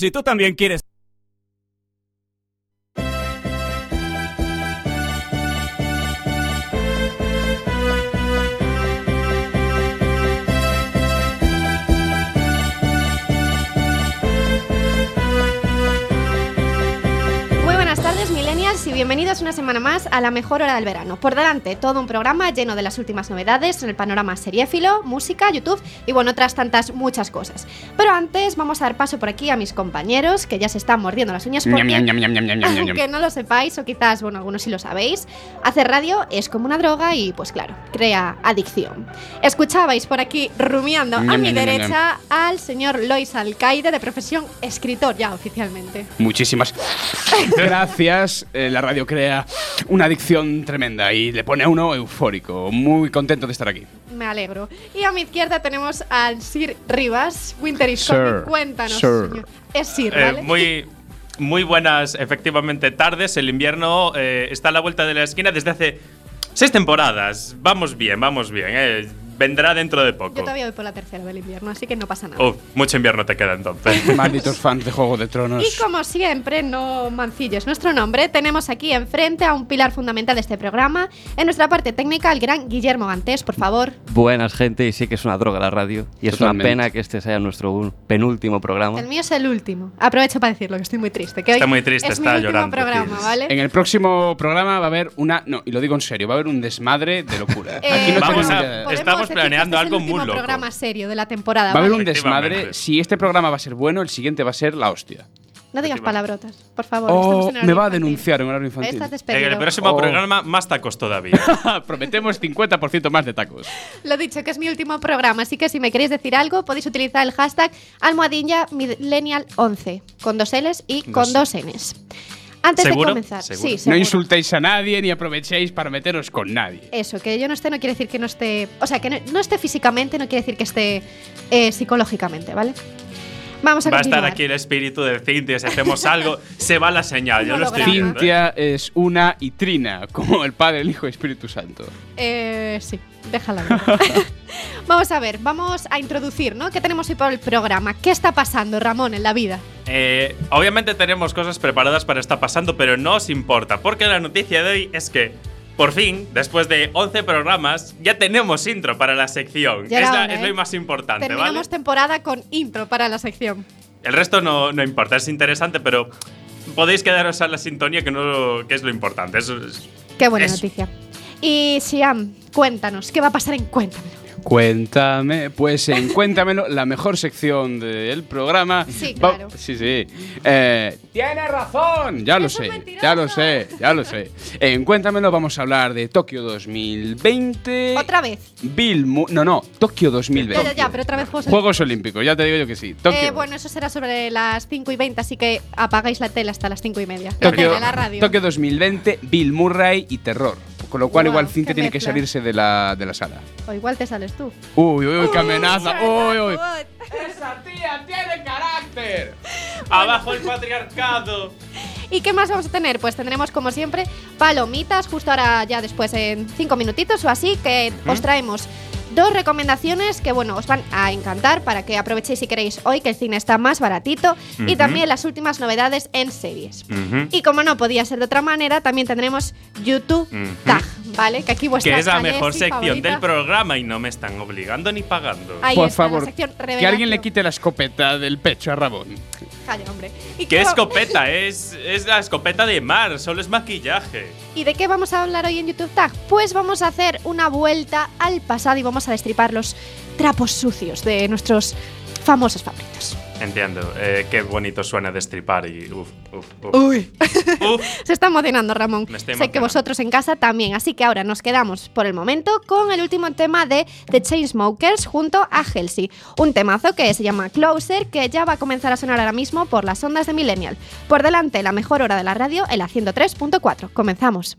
Si tú también quieres bienvenidos una semana más a la mejor hora del verano. Por delante, todo un programa lleno de las últimas novedades en el panorama seriéfilo, música, YouTube y bueno, otras tantas muchas cosas. Pero antes vamos a dar paso por aquí a mis compañeros que ya se están mordiendo las uñas porque, aunque no lo sepáis o quizás, bueno, algunos sí lo sabéis, hacer radio es como una droga y pues claro, crea adicción. Escuchabais por aquí rumiando a mi derecha al señor Lois Alcaide de profesión escritor ya oficialmente. Muchísimas gracias. Eh, la radio crea una adicción tremenda y le pone a uno eufórico. Muy contento de estar aquí. Me alegro. Y a mi izquierda tenemos al Sir Rivas. Winter is coming. Cuéntanos, Es Sir, eh, ¿vale? muy. Muy buenas, efectivamente, tardes. El invierno eh, está a la vuelta de la esquina desde hace seis temporadas. Vamos bien, vamos bien. Eh vendrá dentro de poco. Yo todavía voy por la tercera del invierno, así que no pasa nada. Uf, mucho invierno te queda entonces. Malditos fans de Juego de Tronos. Y como siempre, no mancilles nuestro nombre, tenemos aquí enfrente a un pilar fundamental de este programa. En nuestra parte técnica, el gran Guillermo Gantés, por favor. Buenas, gente, y sí que es una droga la radio. Y es una pena que este sea nuestro penúltimo programa. El mío es el último. Aprovecho para decirlo, que estoy muy triste. Que está muy triste, es está mi llorando. programa, ¿vale? En el próximo programa va a haber una. No, y lo digo en serio, va a haber un desmadre de locura. Eh, aquí no vamos a, estamos planeando algo muy último programa serio de la temporada. Va a haber un desmadre. Si este programa va a ser bueno, el siguiente va a ser la hostia. No digas palabrotas, por favor. Oh, me va a denunciar en horario infantil. En el próximo Oh. programa, más tacos todavía. Prometemos 50% más de tacos. Lo dicho, que es mi último programa, así que si me queréis decir algo, podéis utilizar el hashtag almohadilla millennial11 con dos L's y con dos Ns. Antes de comenzar, ¿Seguro? sí, No insultéis a nadie ni aprovechéis para meteros con nadie. Eso, que yo no esté no quiere decir que no esté. O sea, que no, no esté físicamente, no quiere decir que esté eh, psicológicamente, ¿vale? Vamos a Va a estar aquí el espíritu de Cintia. Si hacemos algo, se va la señal. Ya No lo estoy viendo. ¿eh? Cintia es una y Trina, como el Padre, el Hijo y Espíritu Santo. Eh, sí, déjala. vamos a ver, vamos a introducir, ¿no? ¿Qué tenemos hoy por el programa? ¿Qué está pasando, Ramón, en la vida? Eh, obviamente tenemos cosas preparadas para estar pasando, pero no os importa, porque la noticia de hoy es que, por fin, después de 11 programas, ya tenemos intro para la sección. Es, era la- hora, es ¿eh? lo más importante, Terminamos ¿vale? temporada con intro para la sección. El resto no, no importa, es interesante, pero podéis quedaros a la sintonía, que, no, que es lo importante. Eso es- Qué buena Eso. noticia. Y Siam, cuéntanos, ¿qué va a pasar en Cuéntamelo? Cuéntame, pues en Cuéntamelo, la mejor sección del programa. Sí, Va- claro. sí, sí. Eh, Tiene razón, ya lo sé, mentiroso. ya lo sé, ya lo sé. En Cuéntamelo vamos a hablar de Tokio 2020. Otra vez. Bill Mu- no, no, Tokio 2020. Ya, ya, ya, pero otra vez Juegos Juegos Olímpicos, ya te digo yo que sí. Tokio. Eh, bueno, eso será sobre las 5 y 20, así que apagáis la tele hasta las 5 y media. La Tokio, tele, la radio. Tokio 2020, Bill Murray y terror. Con lo cual, igual Cintia tiene que salirse de la, de la sala. O igual te sales tú. Uy, uy, uy, qué amenaza. Uy, uy. ¡Esa tía tiene carácter! ¡Abajo el patriarcado! ¿Y qué más vamos a tener? Pues tendremos, como siempre, palomitas, justo ahora ya después en 5 minutitos o así, que os traemos dos recomendaciones que, bueno, os van a encantar para que aprovechéis si queréis hoy, que el cine está más baratito, y también las últimas novedades en series. Y como no podía ser de otra manera, también tendremos YouTube. Tag, ¿vale? Que aquí vuestra Que es la mejor sección favorita. del programa y no me están obligando ni pagando. Ahí Por está, favor, que alguien le quite la escopeta del pecho a Rabón. Calla, hombre. ¿Y ¿Qué escopeta? es, es la escopeta de mar, solo es maquillaje. ¿Y de qué vamos a hablar hoy en YouTube Tag? Pues vamos a hacer una vuelta al pasado y vamos a destripar los trapos sucios de nuestros famosos favoritos. Entiendo, eh, qué bonito suena destripar y uff, uff, uff. Uy. Uf. Se está emocionando, Ramón. Me estoy sé que vosotros en casa también. Así que ahora nos quedamos por el momento con el último tema de The Chainsmokers junto a Halsey. Un temazo que se llama Closer, que ya va a comenzar a sonar ahora mismo por las ondas de Millennial. Por delante, la mejor hora de la radio, el 103.4. Comenzamos.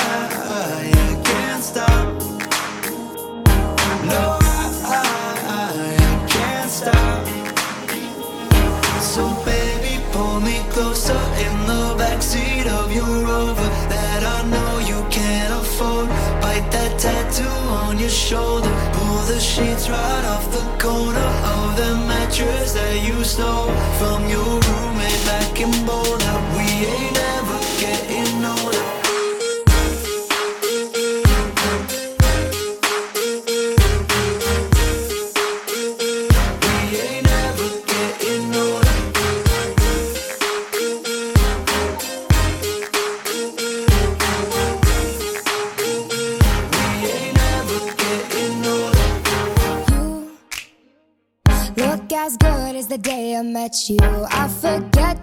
your shoulder. Pull the sheets right off the corner of the mattress that you stole from your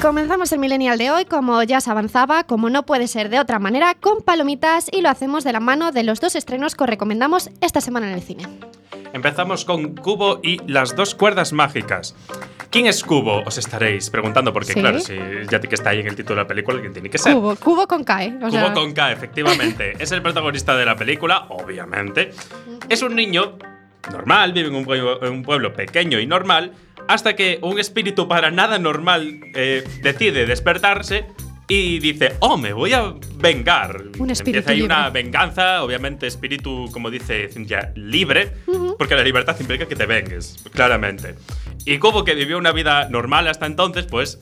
Comenzamos el millennial de hoy, como ya se avanzaba, como no puede ser de otra manera, con palomitas y lo hacemos de la mano de los dos estrenos que os recomendamos esta semana en el cine. Empezamos con Cubo y las dos cuerdas mágicas. ¿Quién es Cubo? Os estaréis preguntando, porque Sí. claro, si ya que está ahí en el título de la película, alguien tiene que ser. Cubo, cubo con K, ¿eh? O Cubo sea, con K, efectivamente. es el protagonista de la película, obviamente. Es un niño normal, vive en un pueblo, en un pueblo pequeño y normal, hasta que un espíritu para nada normal eh, decide despertarse y dice, oh, me voy a vengar. Un espíritu Empieza ahí una venganza, obviamente espíritu, como dice Cynthia, libre, porque la libertad implica que te vengues, claramente. Y Cubo, que vivió una vida normal hasta entonces, pues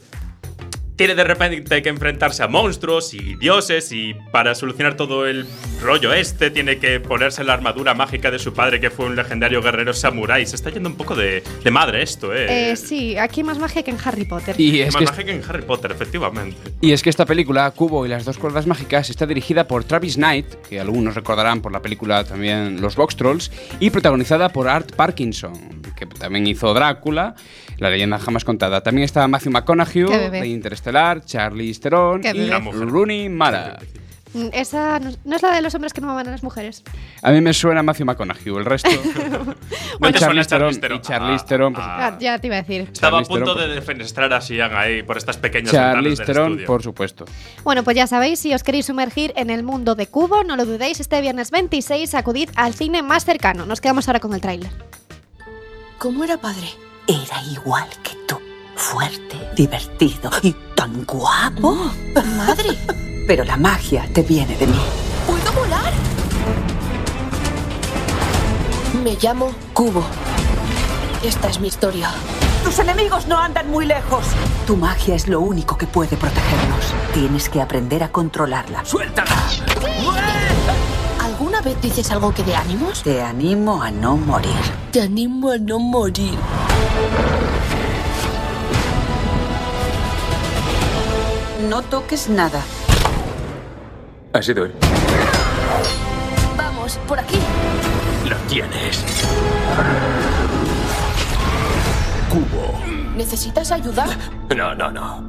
tiene de repente que enfrentarse a monstruos y dioses y para solucionar todo el rollo este tiene que ponerse la armadura mágica de su padre que fue un legendario guerrero samurái. Se está yendo un poco de, de madre esto, ¿eh? eh, sí, aquí más magia que en Harry Potter. Y Es más que, magia que en Harry Potter, efectivamente. y es que esta película, Cubo y las dos cuerdas mágicas, está dirigida por Travis Knight, que algunos recordarán por la película también Los Box Trolls, y protagonizada por Art Parkinson, que también hizo Drácula, la leyenda jamás contada. También está Matthew McConaughey de Interestelar, Charlie Theron Qué y. Rooney Mara. Mm, Esa no no es la de los hombres que no aman a las mujeres. A mí me suena Matthew McConaughey, el resto. No te suena Charlize Theron Charlize Theron. Ah, pues, ah. Ah, ya te iba a decir. Estaba a punto Theron, de defenestrar a Sian ahí por estas pequeñas Charlize del Theron, por supuesto. Bueno, pues ya sabéis, si os queréis sumergir en el mundo de Cubo, no lo dudéis, este viernes 26 acudid al cine más cercano. Nos quedamos ahora con el tráiler. ¿Cómo era padre? Era igual que tú. Fuerte, divertido y tan guapo. Madre, Pero la magia te viene de mí. ¿puedo volar? Me llamo Cubo. Esta es mi historia. Tus enemigos no andan muy lejos. Tu magia es lo único que puede protegernos. Tienes que aprender a controlarla. ¡Suéltala! ¿Alguna vez dices algo que de ánimos? Te animo a no morir. Te animo a no morir. No toques nada. Ha sido él. Vamos, por aquí. Lo tienes. ¿Necesitas ayuda? No, no, no.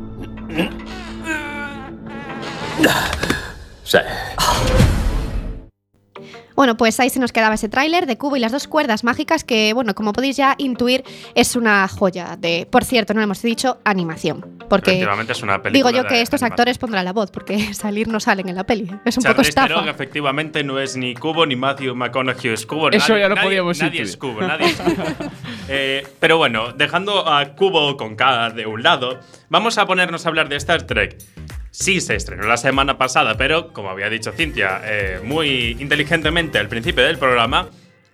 Sí. Bueno, pues ahí se nos quedaba ese tráiler de Cubo y las dos cuerdas mágicas que, bueno, como podéis ya intuir, es una joya de, por cierto, no lo hemos dicho, animación. Porque Efectivamente es una digo película yo de que estos animación. actores pondrán la voz, porque salir no salen en la peli. Es un poco Charlize estafa. Theron efectivamente no es ni Cubo ni Matthew McConaughey es Cubo. Eso Nadie- ya lo nadie- podíamos Nadie intuir. es Cubo, nadie es Cubo. Eh, pero bueno, dejando a Cubo con K de un lado, vamos a ponernos a hablar de Star Trek. Sí se estrenó la semana pasada, pero como había dicho Cintia eh, muy inteligentemente al principio del programa,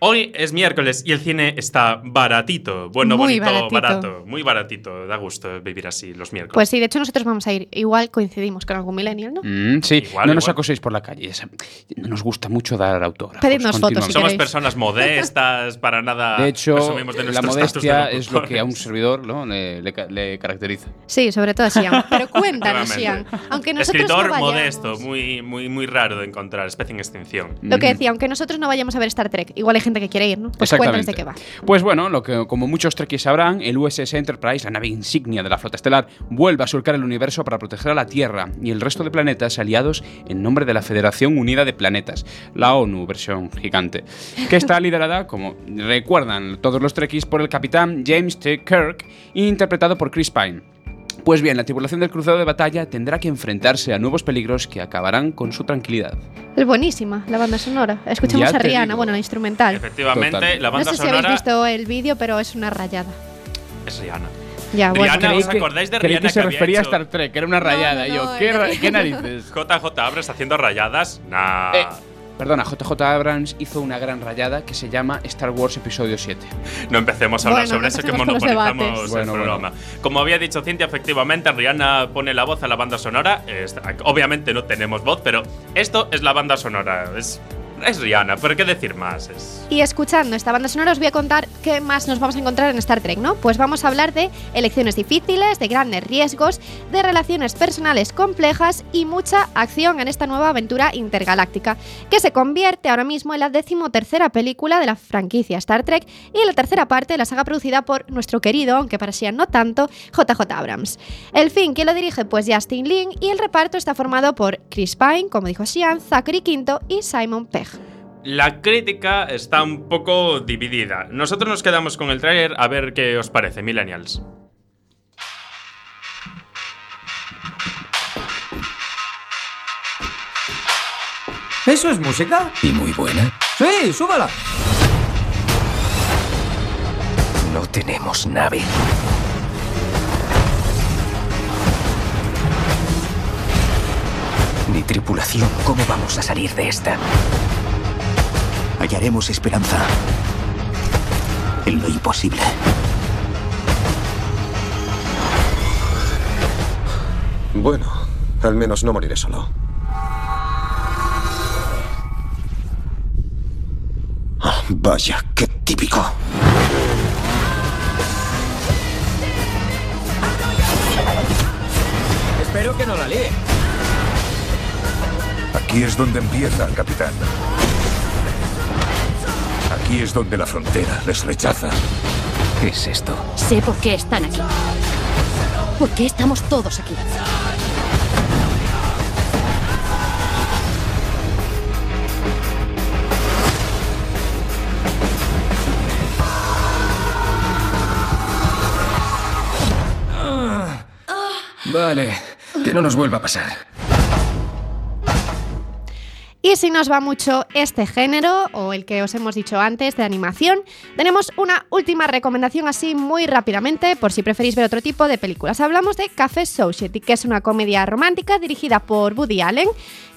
hoy es miércoles y el cine está baratito. Bueno, Muy bonito, baratito. barato. Muy baratito. Da gusto vivir así los miércoles. Pues sí, de hecho nosotros vamos a ir. Igual coincidimos con algún millennial, ¿no? Mm, sí, Igual, no nos acoséis por la calle. No nos gusta mucho dar autógrafos. Pedidnos fotos, si. Somos queréis. personas modestas, para nada. De hecho, de la de modestia es lo que a un servidor ¿no? le, le ca- le caracteriza. Sí, sobre todo Sian. Pero cuéntanos, Sian. Aunque nosotros Escritor no vayamos, modesto, muy, muy, muy raro de encontrar, especie en extinción. Lo que decía, aunque nosotros no vayamos a ver Star Trek, igual hay gente que quiere ir, ¿no? Pues de qué va. Pues bueno, lo que como muchos trekkies sabrán, el USS Enterprise, la nave insignia de la flota estelar, vuelve a surcar el universo para proteger a la Tierra y el resto de planetas aliados en nombre de la Federación Unida de Planetas, la ONU versión gigante, que está liderada, como recuerdan todos los trekkies, por el capitán James T. Kirk, interpretado por Chris Pine. Pues bien, la tripulación del crucero de batalla tendrá que enfrentarse a nuevos peligros que acabarán con su tranquilidad. Es buenísima la banda sonora. Escuchamos Ya a Rihanna, digo. bueno, la instrumental. Efectivamente, Total. la No banda sé si habéis sonora visto el vídeo, pero es una rayada. es Rihanna. Ya, bueno. Rihanna, ¿os que- acordáis de creí Rihanna que se que refería hecho- a Star Trek, que era una rayada. no, y yo, no, ¿qué, qué narices? JJ Abras haciendo rayadas. Nah. Eh, Perdona, JJ Abrams hizo una gran rayada que se llama Star Wars Episodio 7. No empecemos a hablar Bueno, sobre no eso que monopolizamos el bueno. programa. Como había dicho Cintia, efectivamente, Rihanna pone la voz a la banda sonora. Obviamente no tenemos voz, pero esto es la banda sonora. Es, es Rihanna, pero qué decir más. Y escuchando esta banda sonora os voy a contar qué más nos vamos a encontrar en Star Trek, ¿no? Pues vamos a hablar de elecciones difíciles, de grandes riesgos, de relaciones personales complejas y mucha acción en esta nueva aventura intergaláctica, que se convierte ahora mismo en la decimotercera película de la franquicia Star Trek y en la tercera parte de la saga producida por nuestro querido, aunque para sí no tanto, JJ Abrams. El fin, ¿quién lo dirige? Pues Justin Lin y el reparto está formado por Chris Pine, como dijo Sian, Zachary Quinto y Simon Pegg. La crítica está un poco dividida. Nosotros nos quedamos con el tráiler a ver qué os parece, Millennials. ¿Eso es música? Y muy buena. Sí, súbala. No tenemos nave. Ni tripulación. ¿Cómo vamos a salir de esta? Hallaremos esperanza en lo imposible. Bueno, al menos no moriré solo. Ah, vaya, qué típico. Espero que no la líe. Aquí es donde empieza, capitán. Aquí es donde la frontera les rechaza. ¿Qué es esto? Sé por qué están aquí. ¿Por qué estamos todos aquí? Ah. Vale, que no nos vuelva a pasar. Si nos va mucho este género, o el que os hemos dicho antes, de animación, tenemos una última recomendación así muy rápidamente, por si preferís ver otro tipo de películas. Hablamos de Café Society, que es una comedia romántica dirigida por Woody Allen,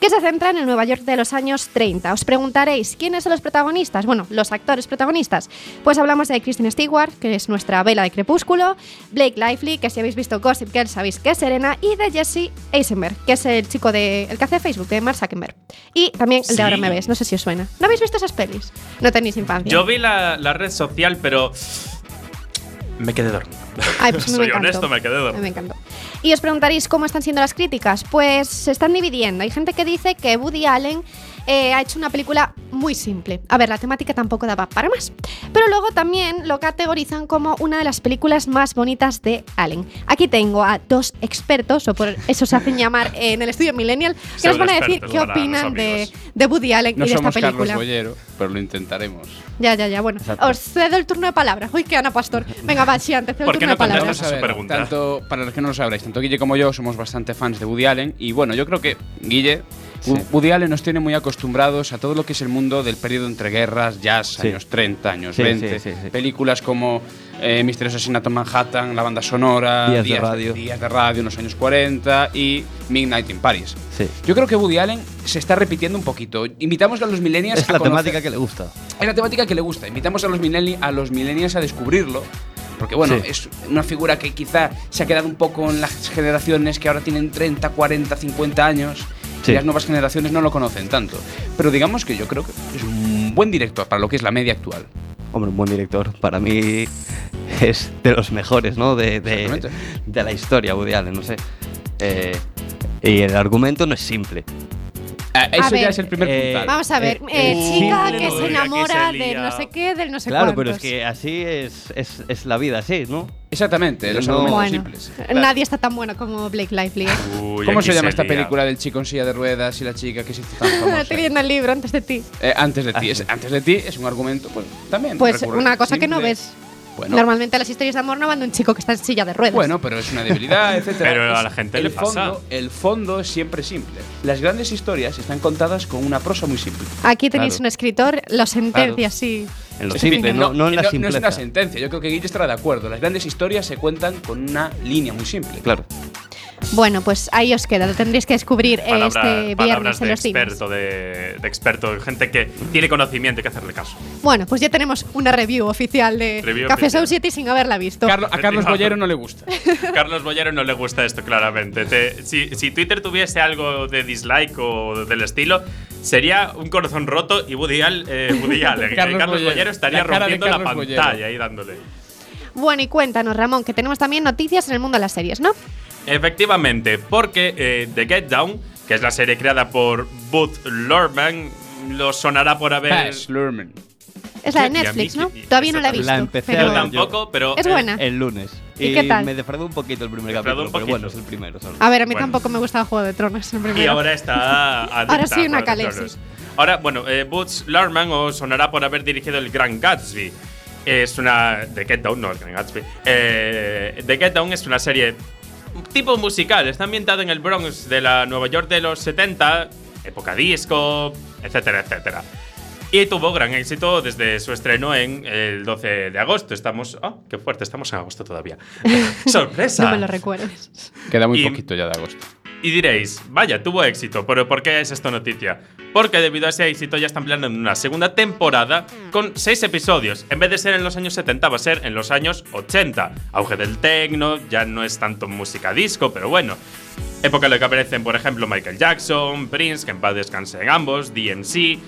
que se centra en el Nueva York de los años 30. Os preguntaréis, ¿quiénes son los protagonistas? Bueno, los actores protagonistas. Pues hablamos de Kristen Stewart, que es nuestra vela de crepúsculo, Blake Lively, que si habéis visto Gossip Girl sabéis que es Serena, y de Jesse Eisenberg, que es el chico de el que Facebook, de Mark Zuckerberg. Y también el de. Ahora me ves, no sé si os suena. ¿No habéis visto esas pelis? No tenéis infancia. Yo vi la, la red social, pero me quedé dormido. Ay, pues me Soy encantó. honesto, me quedé dormido. Me encantó. Y os preguntaréis cómo están siendo las críticas. Pues se están dividiendo. Hay gente que dice que Woody Allen eh, ha hecho una película muy simple. A ver, la temática tampoco daba para más. Pero luego también lo categorizan como una de las películas más bonitas de Allen. Aquí tengo a dos expertos, o por eso se hacen llamar en el estudio Millennial, que nos van a decir qué opinan de. De Woody Allen No y de esta somos Carlos película. Bollero, pero lo intentaremos. Ya, ya, ya. Bueno, os cedo el turno de palabra. Uy, qué Ana Pastor. Venga, va, sí, antes cedo el turno de palabra. Vamos a ver, Tanto, para los que no lo sabréis, tanto Guille como yo somos bastante fans de Woody Allen. Y bueno, yo creo que Guille, Wo- Woody Allen nos tiene muy acostumbrados a todo lo que es el mundo del periodo entre guerras, jazz, Sí. años 30, años Sí, 20. sí, sí, sí. Películas como eh, Misterioso Asesinato en Manhattan, la banda sonora, Días de radio. Días de radio en los años 40 y Midnight in Paris. Sí. Yo creo que Woody Allen se está repitiendo un poquito. Invitamos a los millennials Es a la conocer- temática que le gusta. es la temática que le gusta. Invitamos a los, a los millennials a descubrirlo. Porque bueno, Sí. es una figura que quizá se ha quedado un poco en las generaciones que ahora tienen 30, 40, 50 años. Sí. Y las nuevas generaciones no lo conocen tanto. Pero digamos que yo creo que es un buen director para lo que es la media actual. Hombre, un buen director. Para mí es de los mejores, ¿no? De, de, de la historia, Woody Allen, no sé. Eh, y el argumento no es simple. Eso ver. ya es el primer Eh, puntal. Vamos a ver, Eh, eh, chica que se que enamora se de lía. no sé qué, del no sé claro, cuántos. pero es que así es, es, es la vida, así, ¿no? Exactamente, los No- argumentos Bueno, simples. nadie está tan bueno como Blake Lively. ¿eh? Uy, ¿Cómo se llama esta lía. película del chico en silla de ruedas y la chica que se hizo tan famosa? Estoy leyendo el libro antes de ti. Eh, antes de Ah, ti. Es- antes de ti es un argumento, pues también. Pues una cosa que no ves. Bueno. Normalmente las historias de amor no van de un chico que está en silla de ruedas. Bueno, pero es una debilidad, etcétera. Pero a Es- la gente el le pasa. Fondo, el fondo es siempre simple. Las grandes historias están contadas con una prosa muy simple. Aquí tenéis Claro. un escritor, lo sentencia así. En lo Es simple, no, no en la no es simpleza. una sentencia. Yo creo que Guille estará de acuerdo. Las grandes historias se cuentan con una línea muy simple. Claro. Bueno, pues ahí os queda, lo tendréis que descubrir Palabra- este viernes en de los cines. experto, de, de experto, de gente que tiene conocimiento y que hacerle caso. Bueno, pues ya tenemos una review oficial de Review Café oficial. Society sin haberla visto. Carlo- a Carlos Bollero no le gusta. Carlos Bollero no le gusta esto, claramente. Te- si, si Twitter tuviese algo de dislike o del estilo, sería un corazón roto y Woody, Al- eh, Woody Allen. Carlos Carlos, Bollero. Estaría La de rompiendo la Carlos pantalla Bollero. ahí dándole. Bueno, y cuéntanos, Ramón, que tenemos también noticias en el mundo de las series, ¿no? Efectivamente, porque eh, The Get Down, que es la serie creada por Booth Lorman, lo sonará por haber. Baz Luhrmann. Es la de Y mí Netflix, ¿no? y- Todavía no la he visto. La empecé pero Yo a ver tampoco, pero. Es eh, buena. El lunes. ¿Y qué tal? me defraudó un poquito el primer Defraudó capítulo, un pero bueno, es el primero solo. A ver, a mí Bueno. tampoco me gusta el Juego de Tronos. el Y primero. ahora está adicta Ahora sí, una. Tronos. Ahora, bueno, eh, Boots Lorman os sonará por haber dirigido el Gran Gatsby. Es una. The Get Down, no el Gran Gatsby. Eh, The Get Down es una serie tipo musical. Está ambientada en el Bronx de la Nueva York de los 70, época disco, etcétera, etcétera. Y tuvo gran éxito desde su estreno en el 12 de agosto. Estamos. ¡Ah, qué fuerte! Estamos en agosto todavía. ¡Sorpresa! No me lo recuerdes. Queda muy Y- poquito ya de agosto. Y diréis, vaya, tuvo éxito, pero ¿por qué es esto noticia? Porque debido a ese éxito ya están planeando una segunda temporada con seis episodios. En vez de ser en los años 70, va a ser en los años 80. Auge del techno, ya no es tanto música disco, pero bueno. Época en la que aparecen, por ejemplo, Michael Jackson, Prince, que en paz descansen ambos, DMC.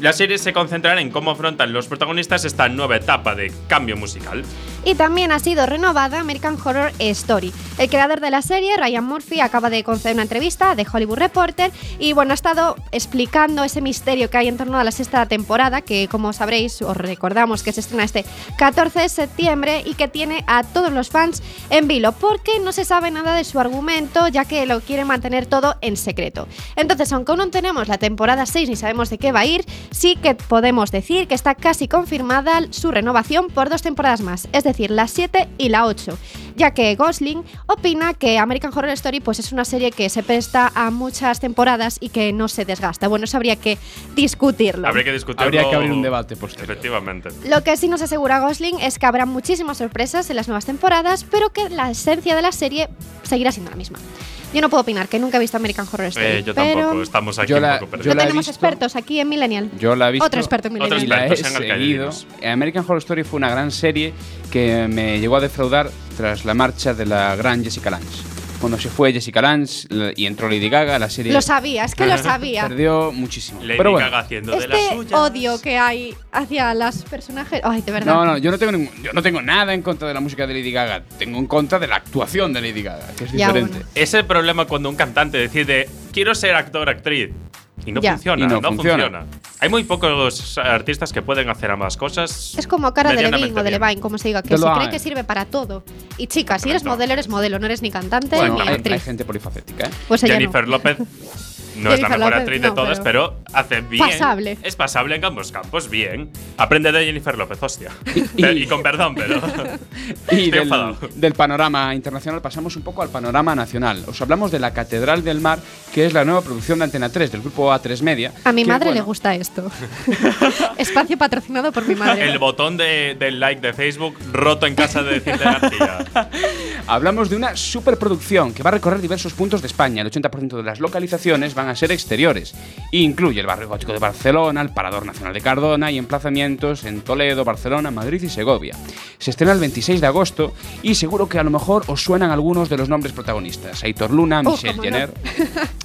La serie se concentrará en cómo afrontan los protagonistas esta nueva etapa de cambio musical. Y también ha sido renovada American Horror Story. El creador de la serie, Ryan Murphy, acaba de conceder una entrevista de Hollywood Reporter y bueno, ha estado explicando ese misterio que hay en torno a la sexta temporada, que como sabréis, os recordamos que se estrena este 14 de septiembre y que tiene a todos los fans en vilo, porque no se sabe nada de su argumento, ya que lo quiere mantener todo en secreto. Entonces, aunque aún no tenemos la temporada 6 ni sabemos de qué va a ir, sí que podemos decir que está casi confirmada su renovación por dos temporadas más. Es decir, decir, la 7 y la 8, ya que Gosling opina que American Horror Story pues es una serie que se presta a muchas temporadas y que no se desgasta. Bueno, eso habría que discutirlo. Habría que discutirlo. Habría que abrir un debate posterior. Efectivamente. Lo que sí nos asegura Gosling es que habrá muchísimas sorpresas en las nuevas temporadas, pero que la esencia de la serie seguirá siendo la misma. Yo no puedo opinar, que nunca he visto American Horror Story. Eh, yo pero tampoco, estamos aquí Yo un la- poco perdidos. no la he tenemos visto. expertos aquí en Millennial. Yo la he visto. Otro experto en Otro Millennial. y la he seguido. American Horror Story fue una gran serie que me llegó a defraudar tras la marcha de la gran Jessica Lange. Cuando se fue Jessica Lange la- y entró Lady Gaga, la serie Lo sabía, es que lo sabía. perdió muchísimo. Lady Pero bueno, Gaga haciendo de las Este suyas. odio que hay hacia las personajes. Ay, de verdad. no, no, yo no tengo ningún- yo no tengo nada en contra de la música de Lady Gaga. Tengo en contra de la actuación de Lady Gaga, que es Ya, diferente. bueno. Es el problema cuando un cantante decide quiero ser actor actriz y no Ya. funciona, Y no no, funciona. funciona. Hay muy pocos artistas que pueden hacer ambas cosas. Es como cara de Levine medianamente o de. Levine, como se diga, que se cree que sirve para todo. Y chicas, si eres modelo, eres modelo, no eres ni cantante Bueno, ni hay, hay actriz. gente polifacética, ¿eh? Pues Jennifer no. López no es la mejor López, actriz de no, todas, pero, hace bien. Pasable. Es pasable en ambos campos, bien. Aprende de Jennifer López, hostia. Y- y, con perdón, pero. Y Estoy del, enfadado. del panorama internacional pasamos un poco al panorama nacional. Os hablamos de La Catedral del Mar, que es la nueva producción de Antena 3, del grupo A3 Media. A mi que, madre le bueno, gusta esto. Espacio patrocinado por mi madre. El botón de, del like de Facebook roto en casa de Cintia García. Hablamos de una superproducción que va a recorrer diversos puntos de España. El 80% de las localizaciones van a ser exteriores. Incluye el barrio gótico de Barcelona, el Parador Nacional de Cardona y emplazamientos en Toledo, Barcelona, Madrid y Segovia. Se estrena el 26 de agosto y seguro que a lo mejor os suenan algunos de los nombres protagonistas. Aitor Luna, Oh, Michelle no. Jenner,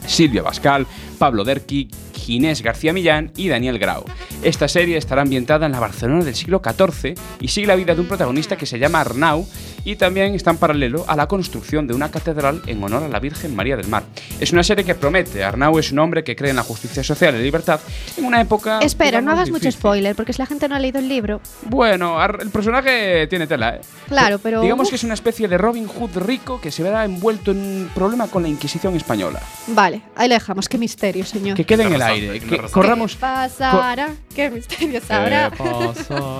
Silvia Bascal, Pablo Derqui, Ginés García Millán y Daniel Grau. Esta serie estará ambientada en la Barcelona del siglo XIV y sigue la vida de un protagonista que se llama Arnau y también está en paralelo a la construcción de una catedral en honor a la Virgen María del Mar. Es una serie que promete. Arnau es un hombre que cree en la justicia social y la libertad en una época... Espera, no hagas mucho spoiler, porque si la gente no ha leído el libro. Bueno, el personaje tiene tela, ¿eh? Claro, pero. Digamos uf, que es una especie de Robin Hood rico que se verá envuelto en un problema con la Inquisición española. Vale, ahí lo dejamos. Qué misterio, señor. Que quede en el aire, que corramos... ¿Qué pasará? ¿Qué misterio sabrá?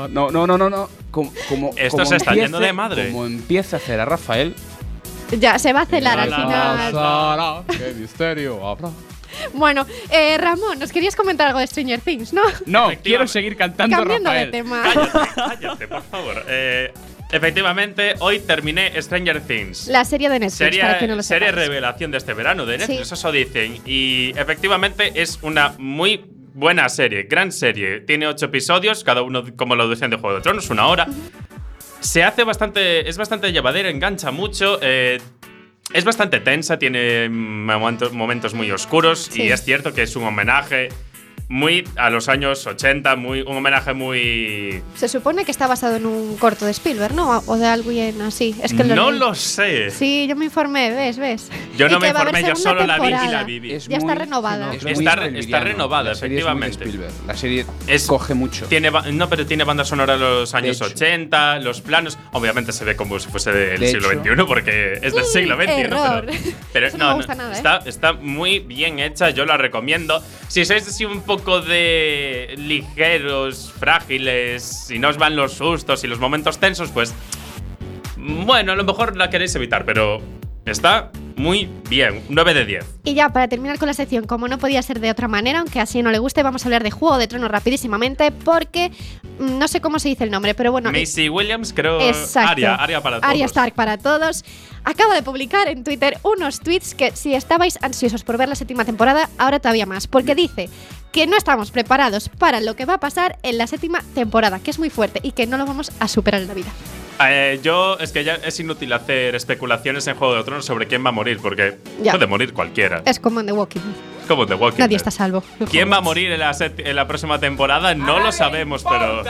No, no, no, no, no. Como, como, Esto como se está empiece- yendo de madre. Como empieza a hacer a Rafael. Ya, se va a celar al final. Pasará, qué misterio habrá. Bueno, eh, Ramón, nos querías comentar algo de Stranger Things, ¿no? No, quiero seguir cantando Cambiando de Rafael. tema. Cállate, cállate, por favor. Eh, efectivamente, hoy terminé Stranger Things. La serie de Netflix, Serie, para que no lo serie sepáis. revelación de este verano de Netflix, Sí. eso dicen. Y efectivamente es una muy buena serie, gran serie. Tiene ocho episodios, cada uno como lo decían de Juego de Tronos, una hora. Se hace bastante, es bastante llevadera, engancha mucho. eh, es bastante tensa, tiene momentos, momentos muy oscuros Sí. y es cierto que es un homenaje muy a los años 80, muy, un homenaje muy... Se supone que está basado en un corto de Spielberg, ¿no? O de alguien así. Es que no lo sé. Sí, yo me informé, ¿ves? ¿Ves? Yo no me informé, yo solo la vi y la viví. Es Ya está renovada. es Está- renovada, La serie es muy de efectivamente. Spielberg. La serie Es- coge mucho. Tiene no, pero tiene banda sonora de los años hecho. 80, los planos. Obviamente se ve como si fuese del De siglo hecho. XXI, porque es del siglo XXI. error. Pero, pero Eso no no, me no, gusta nada, ¿eh? está, está muy bien hecha, yo la recomiendo. Si sois así un poco de ligeros, frágiles, si no os van los sustos y los momentos tensos, pues. Bueno, a lo mejor la queréis evitar, pero está muy bien. 9 de 10. Y ya, para terminar con la sección, como no podía ser de otra manera, aunque así no le guste, vamos a hablar de Juego de Tronos rapidísimamente, porque mm, no sé cómo se dice el nombre, pero bueno. Macy Williams, creo. Exacto. Aria, Aria para todos. Arya Stark para todos. Acaba de publicar en Twitter unos tweets que si estabais ansiosos por ver la séptima temporada, ahora todavía más, porque dice que no estamos preparados para lo que va a pasar en la séptima temporada, que es muy fuerte y que no lo vamos a superar en la vida. Eh, yo es que ya es inútil hacer especulaciones en Juego de Tronos sobre quién va a morir, porque Ya. puede morir cualquiera. Es como en The Walking Dead. Como The Walking Nadie Dead. está salvo. ¿Quién va a morir en la, set- en la próxima temporada? No lo sabemos, pero.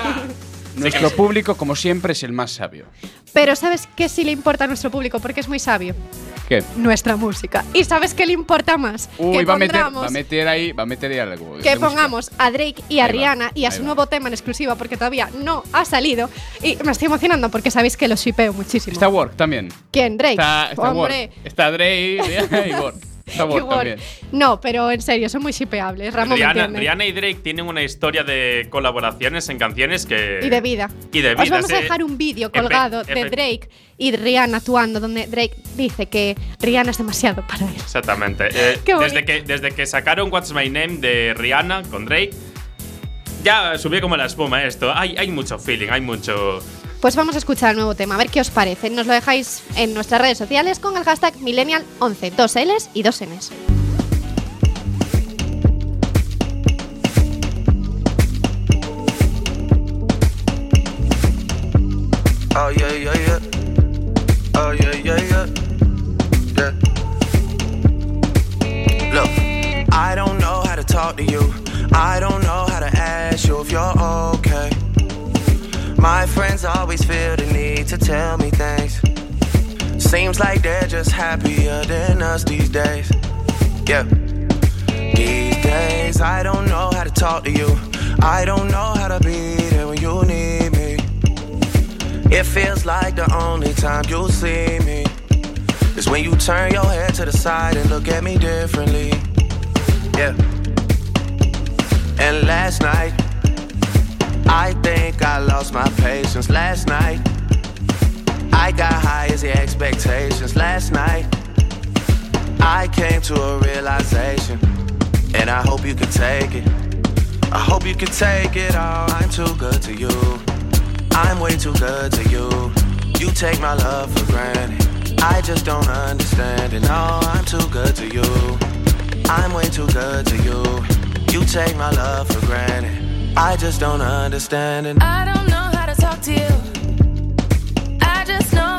Nuestro público, como siempre, es el más sabio. Pero ¿sabes qué sí le importa a nuestro público? Porque es muy sabio. ¿Qué? Nuestra música. ¿Y sabes qué le importa más? Uy, que va a, meter, pongamos- va a meter ahí, va a meter ahí algo. que música. pongamos a Drake y a Ahí va, Rihanna y a su va. nuevo tema en exclusiva porque todavía no ha salido. Y me estoy emocionando porque sabéis que lo shipeo muchísimo. Está Work también. ¿Quién? Drake. Está, está. Work. Está Drake y Work. Igual. No, pero en serio, son muy shipeables. Ramón Rihanna, y Drake tienen una historia de colaboraciones en canciones que. Y de vida. Y de Os vida, vamos a dejar un vídeo colgado de Drake y Rihanna actuando, donde Drake dice que Rihanna es demasiado para él. Exactamente. Eh, desde, que, desde que sacaron What's My Name de Rihanna con Drake, ya subió como la espuma esto. Hay, hay mucho feeling, hay mucho. Pues vamos a escuchar el nuevo tema, a ver qué os parece. Nos lo dejáis en nuestras redes sociales con el hashtag Millennial11, dos L's y dos N's. My friends always feel the need to tell me things. Seems like they're just happier than us these days. Yeah. These days, I don't know how to talk to you. I don't know how to be there when you need me. It feels like the only time you'll see me is when you turn your head to the side and look at me differently. Yeah. And last night, I think I lost my patience. Last night, I got high as the expectations. Last night, I came to a realization, and I hope you can take it. I hope you can take it all. I'm too good to you. I'm way too good to you. You take my love for granted. I just don't understand it. No, I'm too good to you. I'm way too good to you. You take my love for granted. I just don't understand it. I don't know how to talk to you. I just know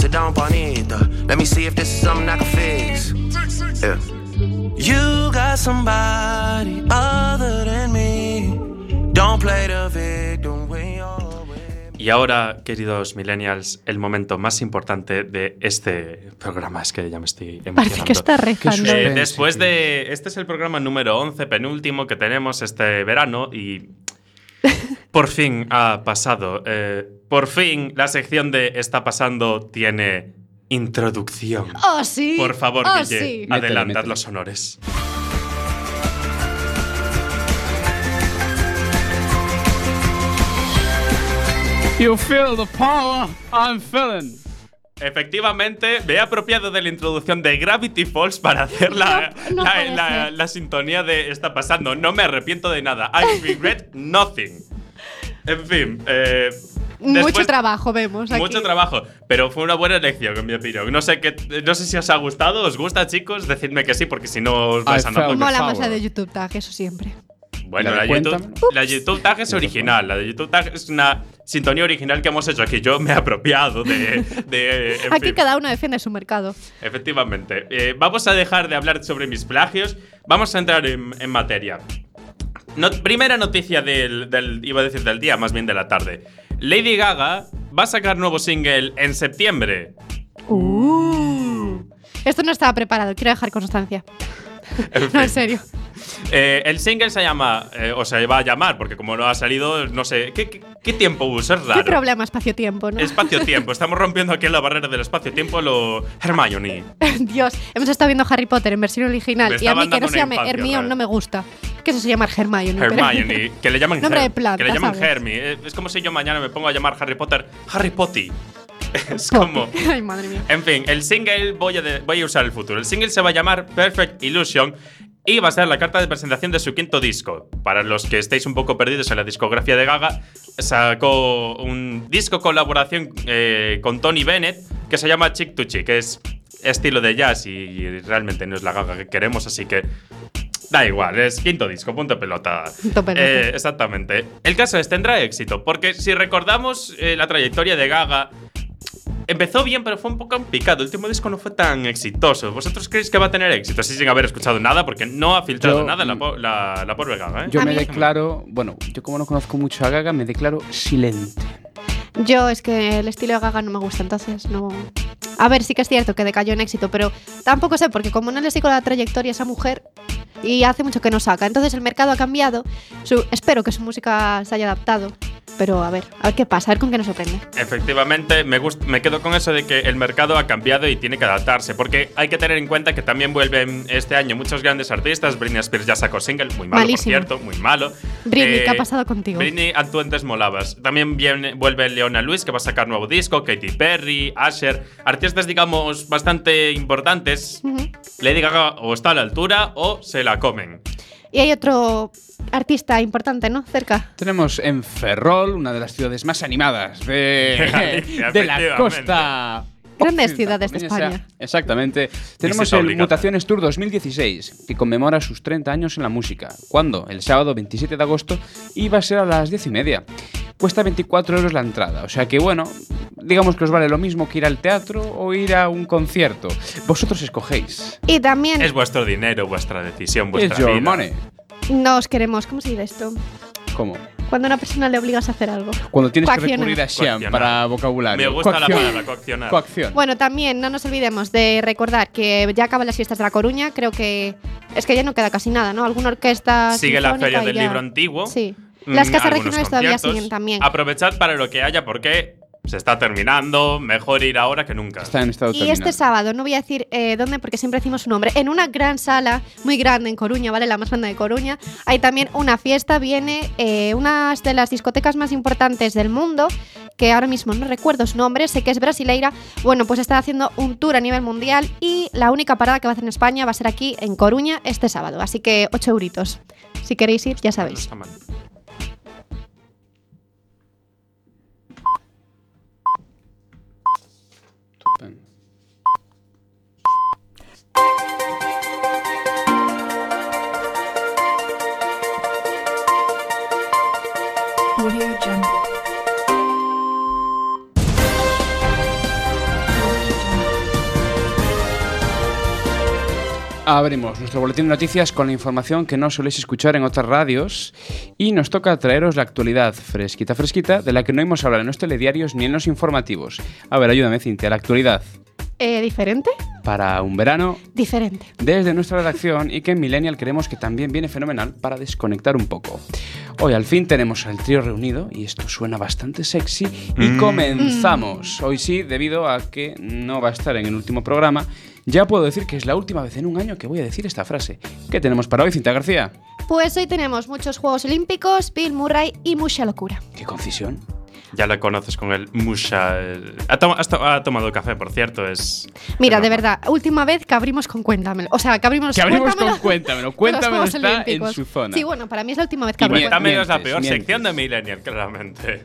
your bumper, sit down, bonita. Let me see if this is something I can fix. Yeah. You got somebody other than me. Don't play the victim when you're Y ahora, queridos millennials, el momento más importante de este programa. Es que ya me estoy emocionando. Parece que está rezando. Eh, después de. Este es el programa número 11, penúltimo que tenemos este verano y. Por fin ha pasado. eh, por fin la sección de Está pasando tiene introducción. ¡Oh, sí! Por favor, ¡Oh, Guille, sí! adelantad los honores. You feel the power I'm feeling. Efectivamente, me he apropiado de la introducción de Gravity Falls para hacer la, No, no la- la sintonía de Está pasando. No me arrepiento de nada. I regret nothing. En fin, eh, Mucho trabajo vemos aquí. Mucho trabajo, pero fue una buena elección, en mi opinión. No sé, qué, no sé si os ha gustado, ¿os gusta, chicos? Decidme que sí, porque si no os vais a andar Mola más la de YouTube Tag, eso siempre. Bueno, La la, YouTube, Cuéntamelo. la YouTube Tag es original. La de YouTube Tag es una sintonía original que hemos hecho aquí. Yo me he apropiado de. de en Aquí fin. cada uno defiende su mercado. Efectivamente. Eh, vamos a dejar de hablar sobre mis plagios. Vamos a entrar en, en materia. No- primera noticia del, del- Iba a decir del día, más bien de la tarde. Lady Gaga va a sacar nuevo single en septiembre. Uh. Esto no estaba preparado, quiero dejar constancia. En No, en serio. Eh, el single se llama. eh, o se va a llamar, porque como no ha salido, no sé. ¿Qué, qué- qué tiempo usa? Es ¿Qué raro. problema espacio-tiempo, no? Espacio-tiempo. Estamos rompiendo aquí la barrera del espacio-tiempo. Lo. Hermione. Dios, hemos estado viendo Harry Potter en versión original y a mí que no se llame infancia, Hermione ¿sabes? no me gusta. Que eso se llama Hermione. Hermione. Que le llaman Nombre de planta, Que le llaman ¿sabes? Hermi. Eh, Es como si yo mañana me pongo a llamar Harry Potter Harry Potter. Es como. Ay, madre mía. En fin, el single voy a, de- voy a usar el futuro. El single se va a llamar Perfect Illusion Y va a ser la carta de presentación de su quinto disco. Para los que estéis un poco perdidos en la discografía de Gaga, sacó un disco colaboración eh, con Tony Bennett que se llama Chick to Chick, que es estilo de jazz y, realmente no es la Gaga que queremos, así que da igual, es quinto disco, punto pelota. Punto pelota. Eh, exactamente. El caso es, tendrá éxito, porque si recordamos eh, la trayectoria de Gaga, Empezó bien, pero fue un poco en picado. El último disco no fue tan exitoso. ¿Vosotros creéis que va a tener éxito? Así sin haber escuchado nada, porque no ha filtrado Yo- nada la, la, la pobre Gaga, ¿eh? Yo me declaro, bueno, yo como no conozco mucho a Gaga, me declaro silente. Yo es que el estilo de Gaga no me gusta, entonces no. A ver, sí que es cierto que decayó en éxito, pero tampoco sé, porque como no le sigo la trayectoria a esa mujer y hace mucho que no saca, entonces el mercado ha cambiado. Su, espero que su música se haya adaptado, pero a ver, a ver qué pasa, a ver con qué nos sorprende. Efectivamente, me, me quedo con eso de que el mercado ha cambiado y tiene que adaptarse, porque hay que tener en cuenta que también vuelven este año muchos grandes artistas. Britney Spears ya sacó single, muy malo, Malísimo. por cierto, muy malo. Britney, Eh, ¿qué ha pasado contigo? Britney, tú antes molabas. También viene, vuelve Leona Lewis, que va a sacar nuevo disco, Katy Perry, Asher, artistas, digamos, bastante importantes. Ujú. Lady Gaga o está a la altura o se la comen. Y hay otro artista importante, ¿no? Cerca. Tenemos en Ferrol, una de las ciudades más animadas de, de la costa. Grandes ciudades de España. Exactamente. Tenemos el. Mutaciones Tour 2016, que conmemora sus 30 años en la música. ¿Cuándo? El sábado 27 de agosto y va a ser a las 10 y media. Cuesta 24 euros la entrada, o sea que bueno, digamos que os vale lo mismo que ir al teatro o ir a un concierto. Vosotros escogéis. Y también Es vuestro dinero, vuestra decisión, vuestra your vida. money. Nos queremos, ¿cómo se dice esto? ¿Cómo? Cuando a una persona le obligas a hacer algo. Cuando tienes que Coaccionar. recurrir a Xian Coaccionar. para vocabulario. Me gusta la Coacción. palabra coaccionar. Coacción. Bueno, también no nos olvidemos de recordar que ya acaban las fiestas de La Coruña. Creo que es que ya no queda casi nada, ¿no? Alguna orquesta. Sigue la Feria del ya- Libro Antiguo. Sí. Las casas regionales todavía siguen también. Aprovechad para lo que haya porque se está terminando. Mejor ir ahora que nunca. Está en estado Y este sábado, no voy a decir eh, dónde porque siempre decimos su nombre, en una gran sala muy grande en Coruña, ¿vale? La más grande de Coruña, hay también una fiesta, viene eh, una de las discotecas más importantes del mundo, que ahora mismo no recuerdo su nombre, sé que es brasileira, bueno, pues está haciendo un tour a nivel mundial y la única parada que va a hacer en España va a ser aquí en Coruña este sábado, así que 8 euritos. Si queréis ir, ya sabéis. Está mal. Abrimos nuestro boletín de noticias con la información que no soléis escuchar en otras radios y nos toca traeros la actualidad fresquita, fresquita, de la que no hemos hablado en los telediarios ni en los informativos. A ver, ayúdame, Cintia, la actualidad Eh, ¿Diferente? para un verano Diferente. desde nuestra redacción y que en Millennial creemos que también viene fenomenal para desconectar un poco. Hoy al fin tenemos al trío reunido y esto suena bastante sexy y Mm. comenzamos. Hoy sí, debido a que no va a estar en el último programa, ya puedo decir que es la última vez en un año que voy a decir esta frase. ¿Qué tenemos para hoy, Cinta García? Pues hoy tenemos muchos Juegos Olímpicos, Bill Murray y mucha locura. ¿Qué concisión? Ya lo conoces con el Musha. Ha, to- has to- ha tomado café, por cierto. Es. Mira, de verdad, última vez que abrimos con Cuéntamelo. O sea, que abrimos, Que abrimos Cuéntamelo con Cuéntamelo. Cuéntamelo está en su zona. Sí, bueno, para mí es la última vez que miente- Cuéntamelo. También es la peor mientes. sección de Millennial, claramente.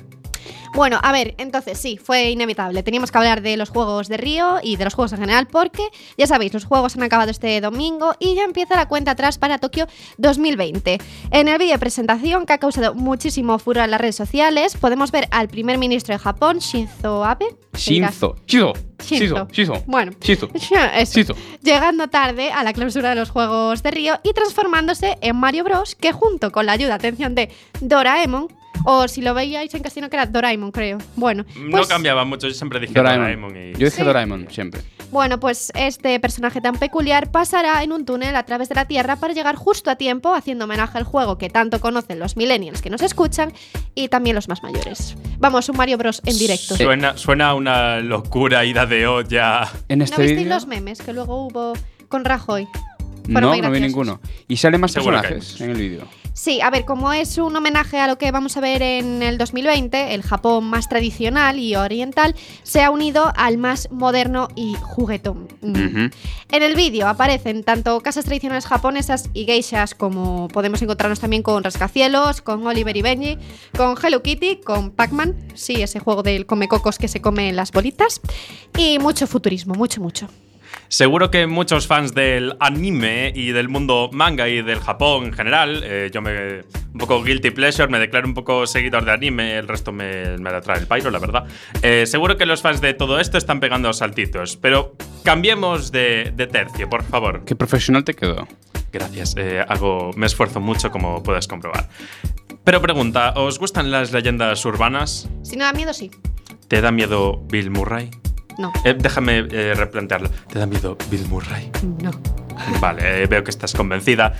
Bueno, a ver, entonces sí, fue inevitable. Teníamos que hablar de los Juegos de Río y de los Juegos en general porque, ya sabéis, los Juegos han acabado este domingo y ya empieza la cuenta atrás para Tokio 2020. En el vídeo de presentación, que ha causado muchísimo furor en las redes sociales, podemos ver al primer ministro de Japón, Shinzo Abe. Shinzo. Shinzo. Shizo. Shizo. Bueno. Shizo. Eso. Shizo. Llegando tarde a la clausura de los Juegos de Río y transformándose en Mario Bros, que junto con la ayuda, atención, de Doraemon, o si lo veíais en castellano que era Doraemon, creo. Bueno, no pues, cambiaba mucho, yo siempre dije Doraemon. Doraemon. y... Yo dije Sí. Doraemon siempre. bueno, pues este personaje tan peculiar pasará en un túnel a través de la Tierra para llegar justo a tiempo, haciendo homenaje al juego que tanto conocen los millennials que nos escuchan y también los más mayores. Vamos, un Mario Bros en directo. Suena, una locura ida de olla. En ¿No este visteis vídeo. los memes que luego hubo con Rajoy? Fueron no, no vi ninguno. Y salen más Seguro personajes en el vídeo. Sí, a ver, como es un homenaje a lo que vamos a ver en el 2020, el Japón más tradicional y oriental se ha unido al más moderno y juguetón. Mm. En el vídeo aparecen tanto casas tradicionales japonesas y geishas como podemos encontrarnos también con rascacielos, con Oliver y Benji, con Hello Kitty, con Pac-Man, sí, ese juego del comecocos que se come las bolitas, y mucho futurismo, mucho, mucho. Seguro que muchos fans del anime y del mundo manga y del Japón en general, eh, yo me. un poco guilty pleasure, me declaro un poco seguidor de anime, el resto me, me la trae el pairo, la verdad. Eh, seguro que los fans de todo esto están pegando saltitos, pero cambiemos de, de tercio, por favor. Qué profesional te quedó. Gracias, eh, hago, me esfuerzo mucho, como puedes comprobar. Pero pregunta, ¿os gustan las leyendas urbanas? Si no da miedo, sí. ¿Te da miedo Bill Murray? No. Eh, déjame eh, replantearlo. ¿Te da miedo Bill Murray? No. Vale, eh, veo que estás convencida.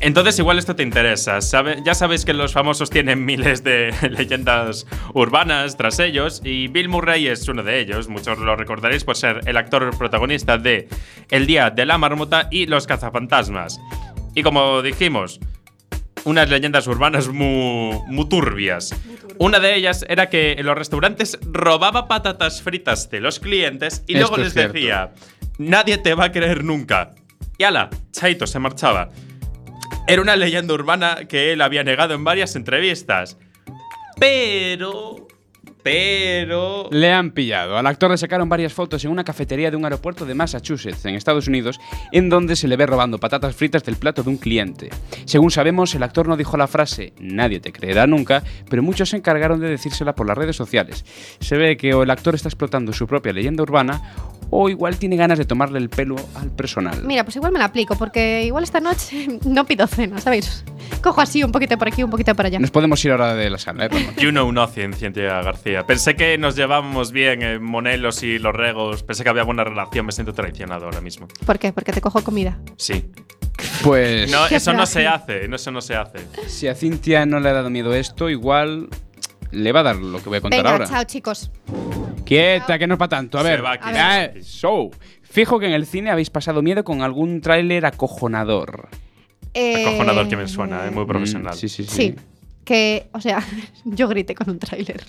Entonces igual esto te interesa. ¿sabe? Ya sabéis que los famosos tienen miles de leyendas urbanas tras ellos y Bill Murray es uno de ellos. Muchos lo recordaréis por ser el actor protagonista de El Día de la Marmota y Los Cazafantasmas. Y como dijimos, unas leyendas urbanas muy, muy turbias. Una de ellas era que en los restaurantes robaba patatas fritas de los clientes y Esto luego es les decía, nadie te va a creer nunca. Y ala, Chaito se marchaba. Era una leyenda urbana que él había negado en varias entrevistas. Pero... Pero... Le han pillado. Al actor le sacaron varias fotos en una cafetería de un aeropuerto de Massachusetts, en Estados Unidos, en donde se le ve robando patatas fritas del plato de un cliente. Según sabemos, el actor no dijo la frase nadie te creerá nunca, pero muchos se encargaron de decírsela por las redes sociales. Se ve que o el actor está explotando su propia leyenda urbana o igual tiene ganas de tomarle el pelo al personal. Mira, pues igual me la aplico, porque igual esta noche no pido cena, ¿sabéis? Cojo así un poquito por aquí, un poquito por allá. Nos podemos ir ahora de la sala, ¿eh? You know nothing, Cintia García. Pensé que nos llevábamos bien en Monelos y los Regos. Pensé que había buena relación. Me siento traicionado ahora mismo. ¿Por qué? Porque te cojo comida. Sí. Pues No, eso no se hace. No, eso no se hace. si a Cintia no le ha dado miedo esto, igual le va a dar lo que voy a contar Venga, ahora. chao, chicos. Quieta, que no es para tanto. A ver, va ah, so. Fijo que en el cine habéis pasado miedo con algún tráiler acojonador. Eh, Acojonador que me suena, ¿eh? muy profesional. Mm, sí, sí, sí. Sí. Que, o sea, yo grité con un tráiler.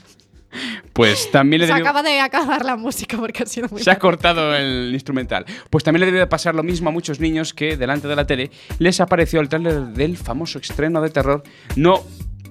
Pues también le Se debió- acaba de acabar la música porque ha sido muy Se ha cortado el instrumental. Pues también le debe de pasar lo mismo a muchos niños que delante de la tele les apareció el tráiler del famoso estreno de terror No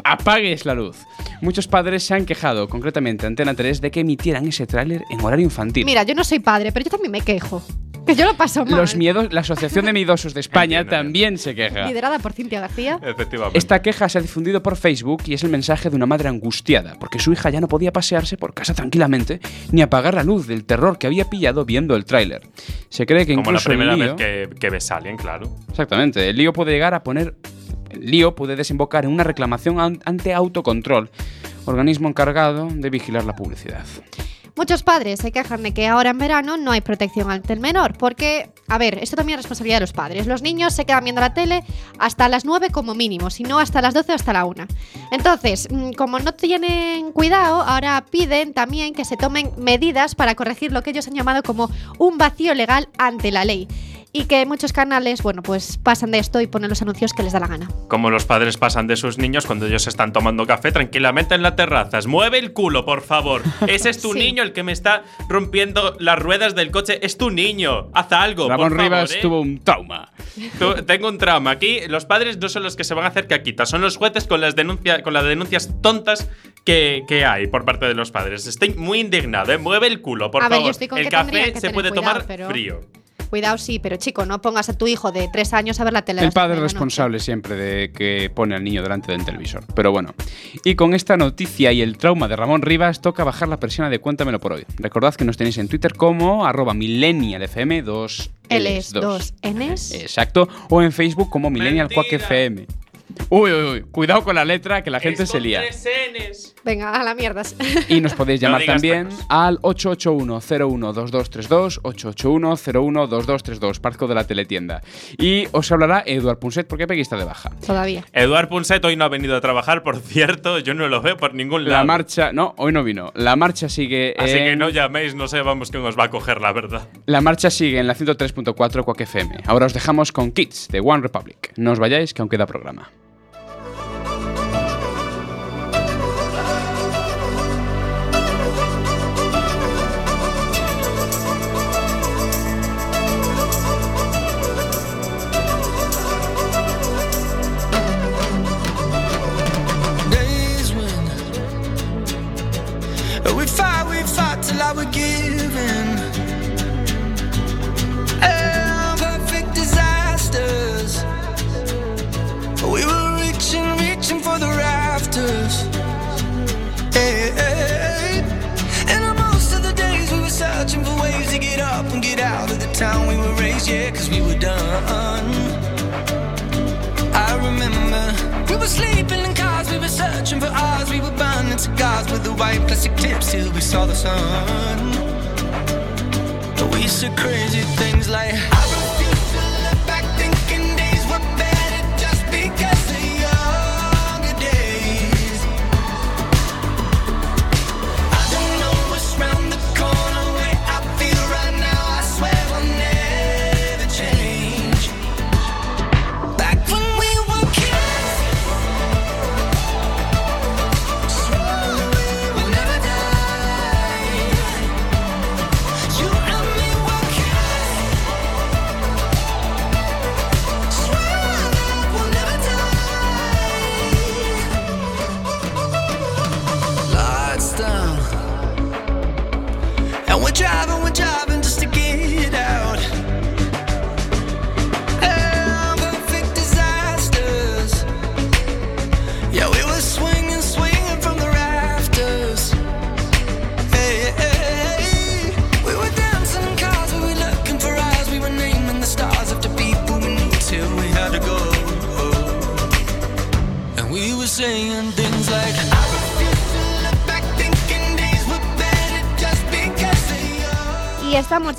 apagues la luz. Muchos padres se han quejado, concretamente Antena 3, de que emitieran ese tráiler en horario infantil. Mira, yo no soy padre, pero yo también me quejo. Que yo lo paso mal. Los miedos, la Asociación de Miedosos de España Entiendo, también se queja. Liderada por Cintia García. Efectivamente. Esta queja se ha difundido por Facebook y es el mensaje de una madre angustiada, porque su hija ya no podía pasearse por casa tranquilamente ni apagar la luz del terror que había pillado viendo el tráiler. Se cree que Como la el primera lío- vez que, que ves a alguien, claro. Exactamente, el lío puede llegar a poner... Lío puede desembocar en una reclamación an- ante autocontrol, organismo encargado de vigilar la publicidad. Muchos padres se quejan de que ahora en verano no hay protección ante el menor, porque, a ver, esto también es responsabilidad de los padres. Los niños se quedan viendo la tele hasta las 9 como mínimo, si no hasta las 12 o hasta la 1. Entonces, mm, como no tienen cuidado, ahora piden también que se tomen medidas para corregir lo que ellos han llamado como un vacío legal ante la ley. Y que muchos canales, bueno, pues pasan de esto y ponen los anuncios que les da la gana. Como los padres pasan de sus niños cuando ellos están tomando café tranquilamente en la terraza. Mueve el culo, por favor. Ese es tu Sí. niño el que me está rompiendo las ruedas del coche. Es tu niño. Haz algo. Ramón por favor, Rivas ¿eh? tuvo un trauma. Tú- tengo un trauma. Aquí los padres no son los que se van a hacer caquita, son los jueces con las, denuncia, con las denuncias tontas que, que hay por parte de los padres. Estoy muy indignado, ¿eh? Mueve el culo, por A ver, favor. yo estoy con el que café que se puede cuidado, tomar pero- frío. Cuidado, sí, pero chico, no pongas a tu hijo de 3 años a ver la tele. El padre la responsable siempre de que pone al niño delante del televisor. Pero bueno. Y con esta noticia y el trauma de Ramón Rivas, toca bajar la persiana de Cuéntamelo por hoy. Recordad que nos tenéis en Twitter como arroba millennialfm 2 noche. L es 2 Ns. Exacto. O en Facebook como Millennial Quack FM. Uy, uy, uy. Cuidado con la letra que la gente se lía. Venga, a la mierda. Y nos podéis llamar también al 881-012232, 881-012232, parco de la teletienda. Y os hablará Eduard Punset, porque Peggy está de baja. Todavía. Eduard Punset hoy no ha venido a trabajar, por cierto, yo no lo veo por ningún lado. La marcha, no, hoy no vino. La marcha sigue Así que no llaméis, no sabemos quién os va a coger, la verdad. La marcha sigue en la 103.4 Quack FM. Ahora os dejamos con Kids de One Republic. No os vayáis, que aún queda programa. Town we were raised, yeah, cause we were done. I remember we were sleeping in cars, we were searching for ours, we were burning cigars with the white plastic tips till we saw the sun. We said crazy things like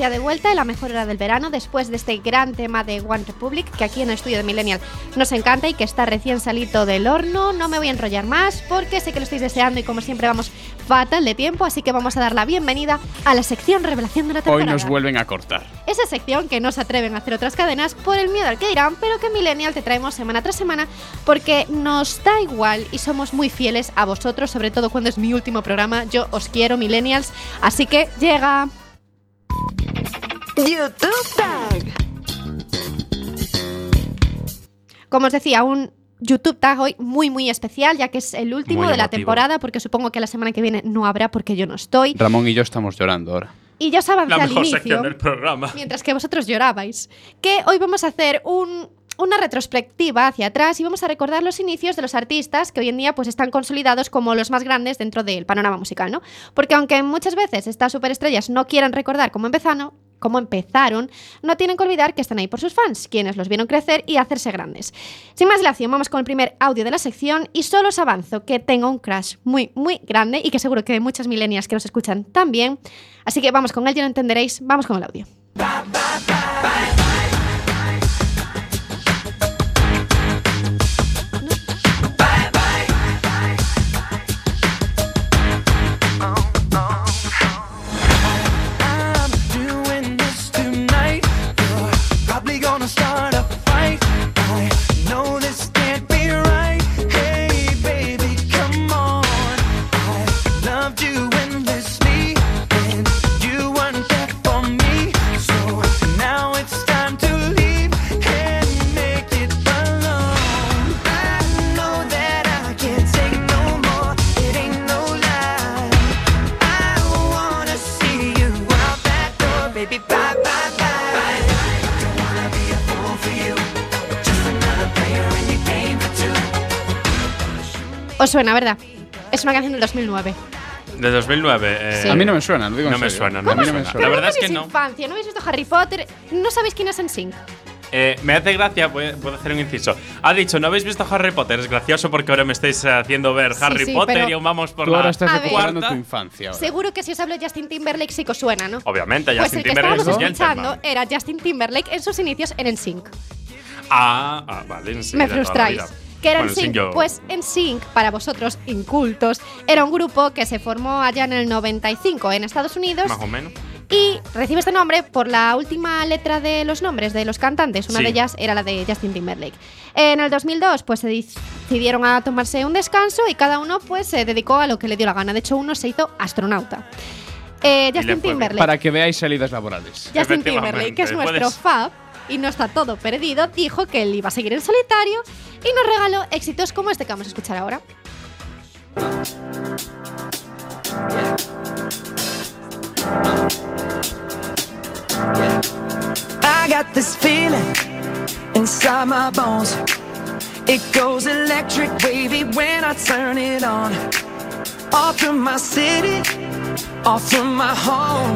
ya de vuelta en la mejor hora del verano después de este gran tema de One Republic que aquí en el estudio de Millennial nos encanta y que está recién salido del horno. No me voy a enrollar más porque sé que lo estáis deseando y como siempre vamos fatal de tiempo, así que vamos a dar la bienvenida a la sección revelación de la Hoy temporada. nos vuelven a cortar. Esa sección que no se atreven a hacer otras cadenas por el miedo al que dirán, pero que en Millennial te traemos semana tras semana porque nos da igual y somos muy fieles a vosotros, sobre todo cuando es mi último programa. Yo os quiero, Millennials, así que llega. YouTube Tag. Como os decía, un YouTube Tag hoy muy muy especial, ya que es el último Muy de la temporada, porque supongo que la semana que viene no habrá porque yo no estoy. Ramón y yo estamos llorando ahora. Y ya os avancé La al mejor inicio. sección del programa. mientras que vosotros llorabais, que hoy vamos a hacer un- una retrospectiva hacia atrás y vamos a recordar los inicios de los artistas que hoy en día pues están consolidados como los más grandes dentro del panorama musical, ¿no? Porque aunque muchas veces estas superestrellas no quieran recordar cómo empezaron, cómo empezaron, no tienen que olvidar que están ahí por sus fans, quienes los vieron crecer y hacerse grandes. Sin más dilación, vamos con el primer audio de la sección y solo os avanzo que tengo un crush muy, muy grande y que seguro que muchas milenias que nos escuchan también. Así que vamos con él, ya lo entenderéis, vamos con el audio. Suena, ¿verdad? Es una canción del 2009. De 2009. eh, Sí. A mí no me suena, lo digo en No me serio. suena, A no mí me no me suena. suena. La verdad es que ¿Tenéis no. infancia? ¿No habéis visto Harry Potter? ¿No sabéis quién es NSYNC? Eh, me hace gracia, puedo, puedo hacer un inciso. Ha dicho, ¿no habéis visto Harry Potter? Es gracioso porque ahora me estáis haciendo ver Sí, Harry sí, Potter pero- y aún vamos por Tú la ahora estás A ver. recuperando cuarta. tu infancia. ahora. Seguro que si os hablo de Justin Timberlake sí que os suena, ¿no? Obviamente, Pues Justin el que Timberlake estábamos escuchando era Justin Timberlake en sus inicios en NSYNC. Ah, ah, vale, sí, Me de toda la frustráis. vida. ¿Qué era Bueno, NSYNC? Pues NSYNC, para vosotros incultos, era un grupo que se formó allá en el 95 en Estados Unidos Más o menos. y recibe este nombre por la última letra de los nombres de los cantantes. Una Sí. de ellas era la de Justin Timberlake. En el 2002, pues se decidieron a tomarse un descanso y cada uno pues se dedicó a lo que le dio la gana. De hecho, uno se hizo astronauta. Eh, Justin. Timberlake. Para que veáis salidas laborales. Justin Timberlake, que es nuestro Puedes- fab y no está todo perdido, dijo que él iba a seguir en solitario y nos regaló éxitos como este que vamos a escuchar ahora. I got this feeling inside my bones. It goes electric wavy when I turn it on. Off from my city, off from my home.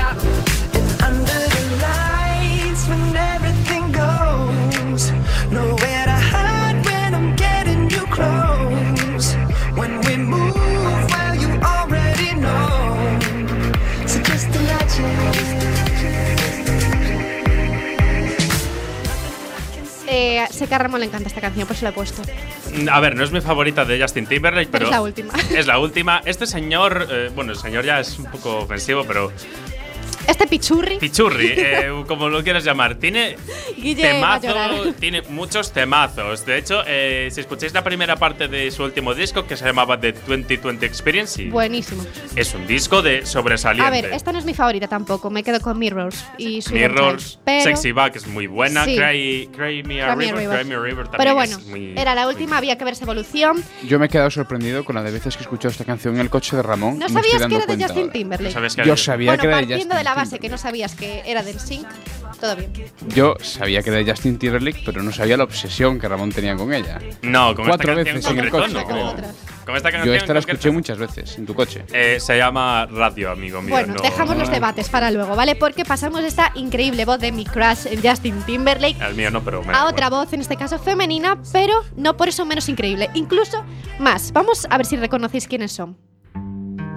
Sé que a Ramón le encanta esta canción, por eso la he puesto. A ver, no es mi favorita de Justin Timberlake, Pero pero. es la última. Es la última. Este señor, eh, bueno, el señor ya es un poco ofensivo, pero. Este pichurri. Pichurri, eh, como lo quieras llamar, tiene Guille tiene muchos temazos. De hecho, eh, si escucháis la primera parte de su último disco, que se llamaba The 2020 Experience, Buenísimo. es un disco de sobresaliente. A ver, esta no es mi favorita tampoco, me quedo con Mirrors y Mirrors, pero, Sexy Back es muy buena. Sí. Cry, Cry Me a River, River. Cry Me a River también Pero bueno, es muy. era la última, había que ver esa evolución. Yo me he quedado sorprendido con la de veces que he escuchado esta canción en el coche de Ramón. ¿No sabías que era de Justin ahora. Timberlake? Yo sabía bueno, que era de Justin de la base que no sabías que era del Sync, todo bien. Yo sabía que era de Justin Timberlake, pero no sabía la obsesión que Ramón tenía con ella. No, con Cuatro esta canción veces en el coche. no. Con esta Yo esta la concreto- escuché muchas veces en tu coche. Eh, se llama Radio, amigo mío. Bueno, no- dejamos los debates para luego, ¿vale? Porque pasamos de esta increíble voz de mi crush Justin Timberlake El mío no, pero me a otra voz, en este caso femenina, pero no por eso menos increíble, incluso más. Vamos a ver si reconocéis quiénes son.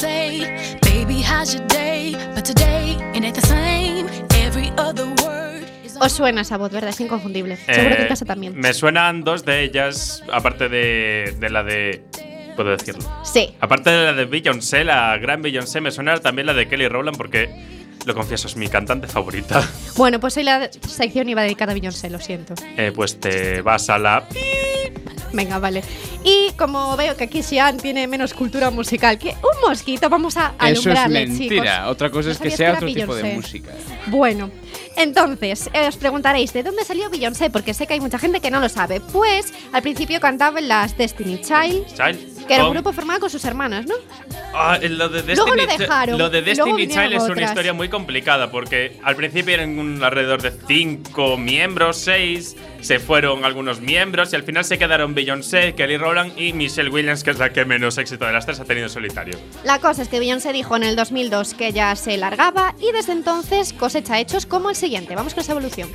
Say, baby, how's your day? But today, it ain't the same. Every other word. Os suena esa voz, ¿verdad? Es inconfundible. Seguro que Eh, en casa también. Me suenan dos de ellas, aparte de, de la de. Puedo decirlo. Sí. Aparte de la de Beyoncé, la gran Beyoncé, me suena también la de Kelly Rowland porque, lo confieso, es mi cantante favorita. Bueno, pues hoy la sección iba dedicada a Beyoncé, lo siento. Eh, pues te vas a la. Venga, vale. Y como veo que aquí Xian tiene menos cultura musical que un mosquito, vamos a Eso es alumbrarle, mentira. chicos. Otra cosa ¿No es que sea otro tipo de música. Bueno, entonces, eh, os preguntaréis, ¿de dónde salió Beyoncé? Porque sé que hay mucha gente que no lo sabe. Pues, al principio cantaba en las Destiny Child, Child. Que era un grupo formado con sus hermanas, ¿no? Ah, lo de Destiny, Luego lo dejaron, lo de y luego Child es una otras. historia muy complicada porque al principio eran un alrededor de cinco miembros, seis, se fueron algunos miembros y al final se quedaron Beyoncé, Kelly Rowland y Michelle Williams, que es la que menos éxito de las tres ha tenido en solitario. La cosa es que Beyoncé dijo en el 2002 que ya se largaba y desde entonces cosecha hechos como el siguiente. Vamos con esa evolución.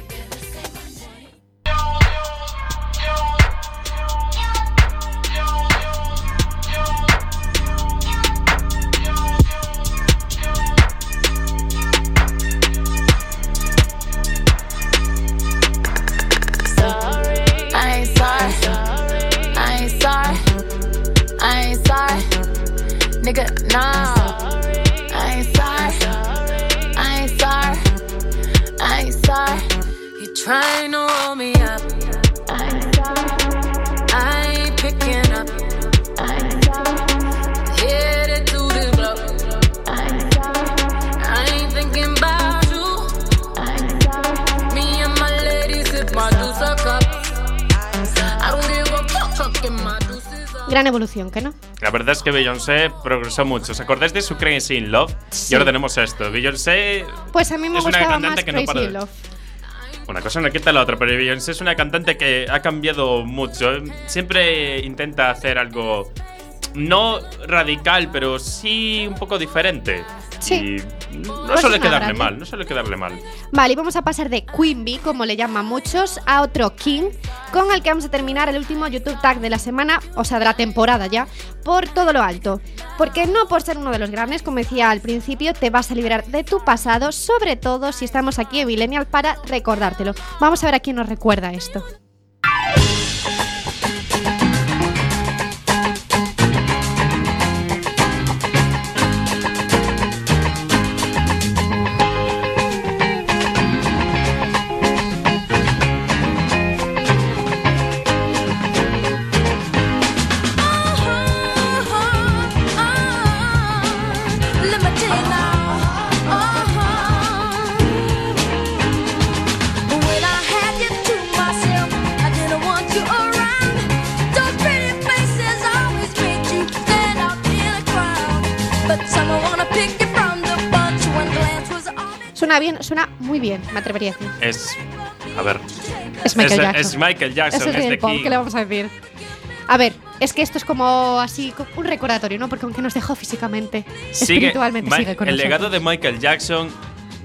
Verdad es que Beyoncé progresó mucho. ¿Os acordáis de su Crazy in Love? Y ahora tenemos esto. Beyoncé Pues a mí me Es una gustaba cantante más que no para de- Love. Una cosa no quita la otra, pero Beyoncé es una cantante que ha cambiado mucho. Siempre intenta hacer algo no radical, pero sí un poco diferente. Sí. Y no Pues suele quedarle grande. mal, no suele quedarle mal. Vale, y vamos a pasar de Queen Bee, como le llaman muchos, a otro King, con el que vamos a terminar el último YouTube Tag de la semana, o sea, de la temporada ya, por todo lo alto. Porque no por ser uno de los grandes, como decía al principio, te vas a liberar de tu pasado, sobre todo si estamos aquí en Millennial para recordártelo. Vamos a ver a quién nos recuerda esto. Bien, me atrevería a decir. Es. A ver. Es Michael es, Jackson. es Michael Jackson, es es de King. ¿qué le vamos a decir? A ver, es que esto es como así, un recordatorio, ¿no? Porque aunque nos dejó físicamente, Sigue, espiritualmente Ma- sigue con el nosotros. legado de Michael Jackson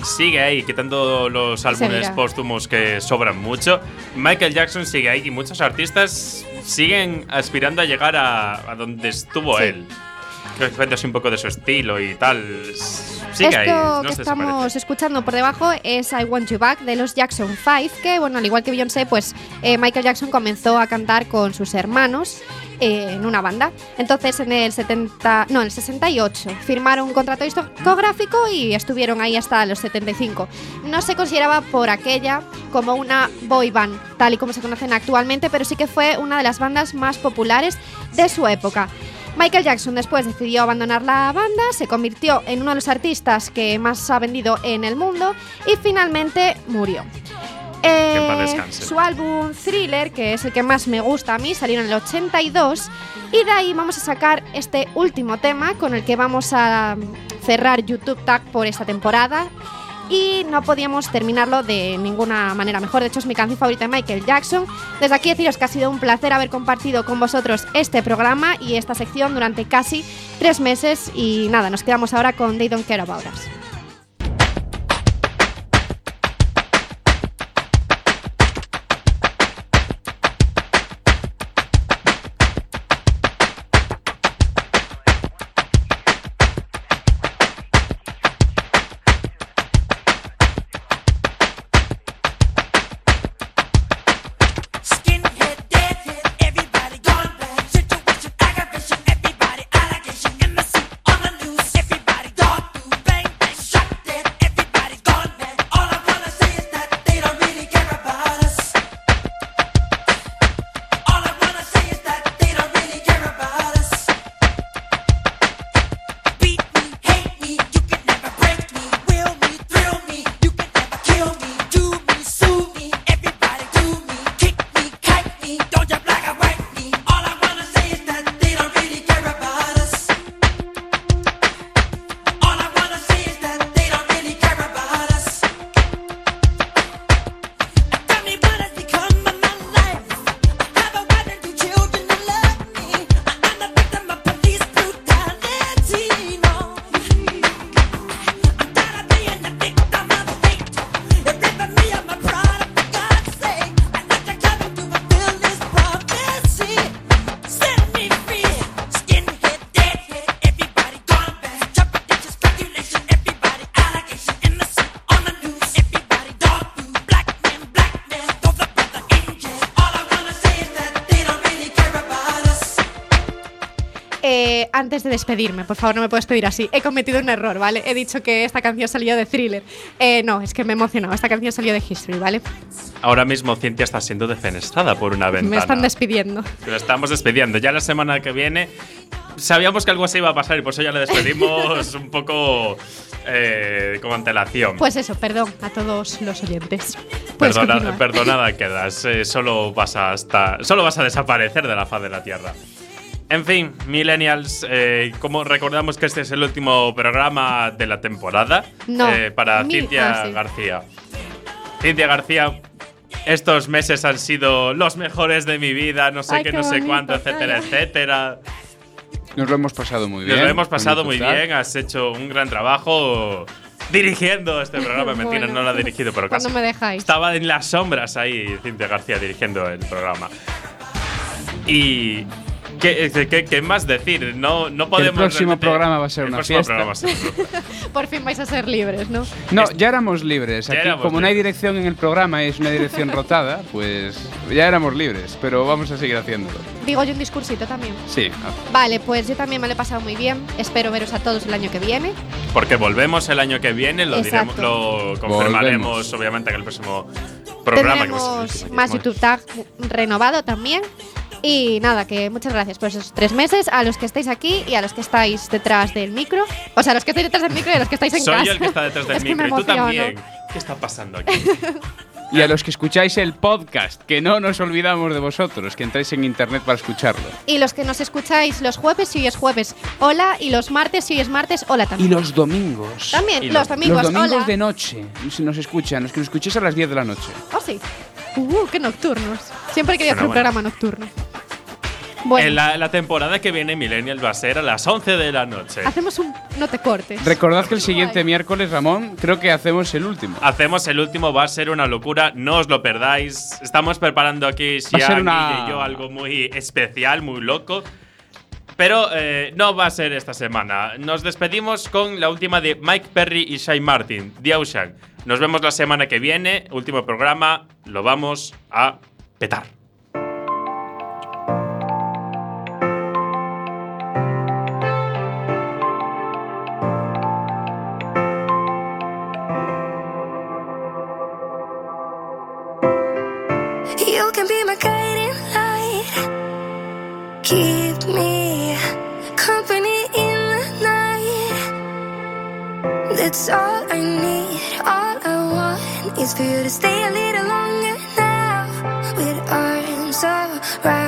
sigue ahí, quitando los álbumes póstumos que sobran mucho. Michael Jackson sigue ahí y muchos artistas siguen aspirando a llegar a, a donde estuvo Sí. él. Creo que cuenta así un poco de su estilo y tal. Esto no que se estamos escuchando por debajo es I Want You Back de los Jackson 5, que bueno, al igual que Beyoncé, pues eh, Michael Jackson comenzó a cantar con sus hermanos eh, en una banda. Entonces en el 70, no, en el 68 firmaron un contrato discográfico y estuvieron ahí hasta los 75. No se consideraba por aquella como una boy band, tal y como se conocen actualmente, pero sí que fue una de las bandas más populares de su época. Michael Jackson después decidió abandonar la banda, se convirtió en uno de los artistas que más ha vendido en el mundo y finalmente murió. Eh, su álbum Thriller, que es el que más me gusta a mí, salió en el 82 y de ahí vamos a sacar este último tema con el que vamos a cerrar YouTube Tag por esta temporada y no podíamos terminarlo de ninguna manera mejor. De hecho, es mi canción favorita de Michael Jackson. Desde aquí deciros que ha sido un placer haber compartido con vosotros este programa y esta sección durante casi tres meses. Y nada, nos quedamos ahora con They Don't Care About Us. Antes de despedirme, por favor, no me puedes pedir así. He cometido un error, ¿vale? He dicho que esta canción salió de thriller. Eh, no, es que me he emocionado. Esta canción salió de History, ¿vale? Ahora mismo Cintia está siendo defenestrada por una ventana. Me están despidiendo. Lo estamos despidiendo. Ya la semana que viene sabíamos que algo así iba a pasar y por eso ya le despedimos un poco eh, con antelación. Pues eso, perdón a todos los oyentes. Puedes Perdona- perdonada quedas. eh, solo, vas a estar, solo vas a desaparecer de la faz de la Tierra. En fin, Millennials, eh, como recordamos que este es el último programa de la temporada No, eh, para mi- Cintia ah, sí. García. Cintia García, estos meses han sido los mejores de mi vida, no sé Ay, qué, qué no sé bonito, cuánto, etcétera, etcétera. Nos lo hemos pasado muy bien. Nos lo hemos pasado muy bien, has hecho un gran trabajo dirigiendo este programa. Mentira, Bueno. no lo ha dirigido, pero ¿Cuándo casi. me dejáis? Estaba en las sombras ahí Cintia García dirigiendo el programa. Y. ¿Qué, qué- qué más decir? No, no podemos. próximo realmente- programa va a ser el una próximo fiesta. ser una- Por fin vais a ser libres, ¿no? No, ya éramos libres. Aquí, éramos como no hay dirección en el programa, es una dirección rotada, pues ya éramos libres, pero vamos a seguir haciéndolo. Digo yo un discursito también. Sí. Vale, pues yo también me lo he pasado muy bien. Espero veros a todos el año que viene. Porque volvemos el año que viene, lo, diremos, lo confirmaremos Volvemos. obviamente en el próximo programa. que el Tendremos último, más. YouTube Tag renovado también. Y nada, que muchas gracias por esos tres meses. A los que estáis aquí y a los que estáis detrás del micro. O sea, a los que estáis detrás del micro y a los que estáis en Soy casa. yo el que está detrás del Es que me micro y tú emociono. también. ¿Qué está pasando aquí? Y a los que escucháis el podcast, que no nos olvidamos de vosotros, que entráis en internet para escucharlo. Y los que nos escucháis los jueves, si hoy es jueves, hola. Y los martes, si hoy es martes, hola Y también. los domingos. También, Y los domingos, Los domingos hola. de noche, si nos escuchan, los que nos escuchéis a las 10 de la noche. Oh, sí. Uh, qué nocturnos. Siempre he querido hacer un Bueno, programa nocturno. Bueno, En la, la temporada que viene, Millennial va a ser a las 11 de la noche. hacemos un. No te cortes. Recordad que el siguiente miércoles, Ramón, creo que hacemos el último. Hacemos el último, va a ser una locura, no os lo perdáis. Estamos preparando aquí, Xiang, una- y yo, algo muy especial, muy loco. Pero eh, no va a ser esta semana. Nos despedimos con la última de Mike Perry y Shai Martin, The Ocean. Nos vemos la semana que viene, último programa, lo vamos a petar. You can be my guiding light. Keep That's all I need. All I want is for you to stay a little longer now. With arms around.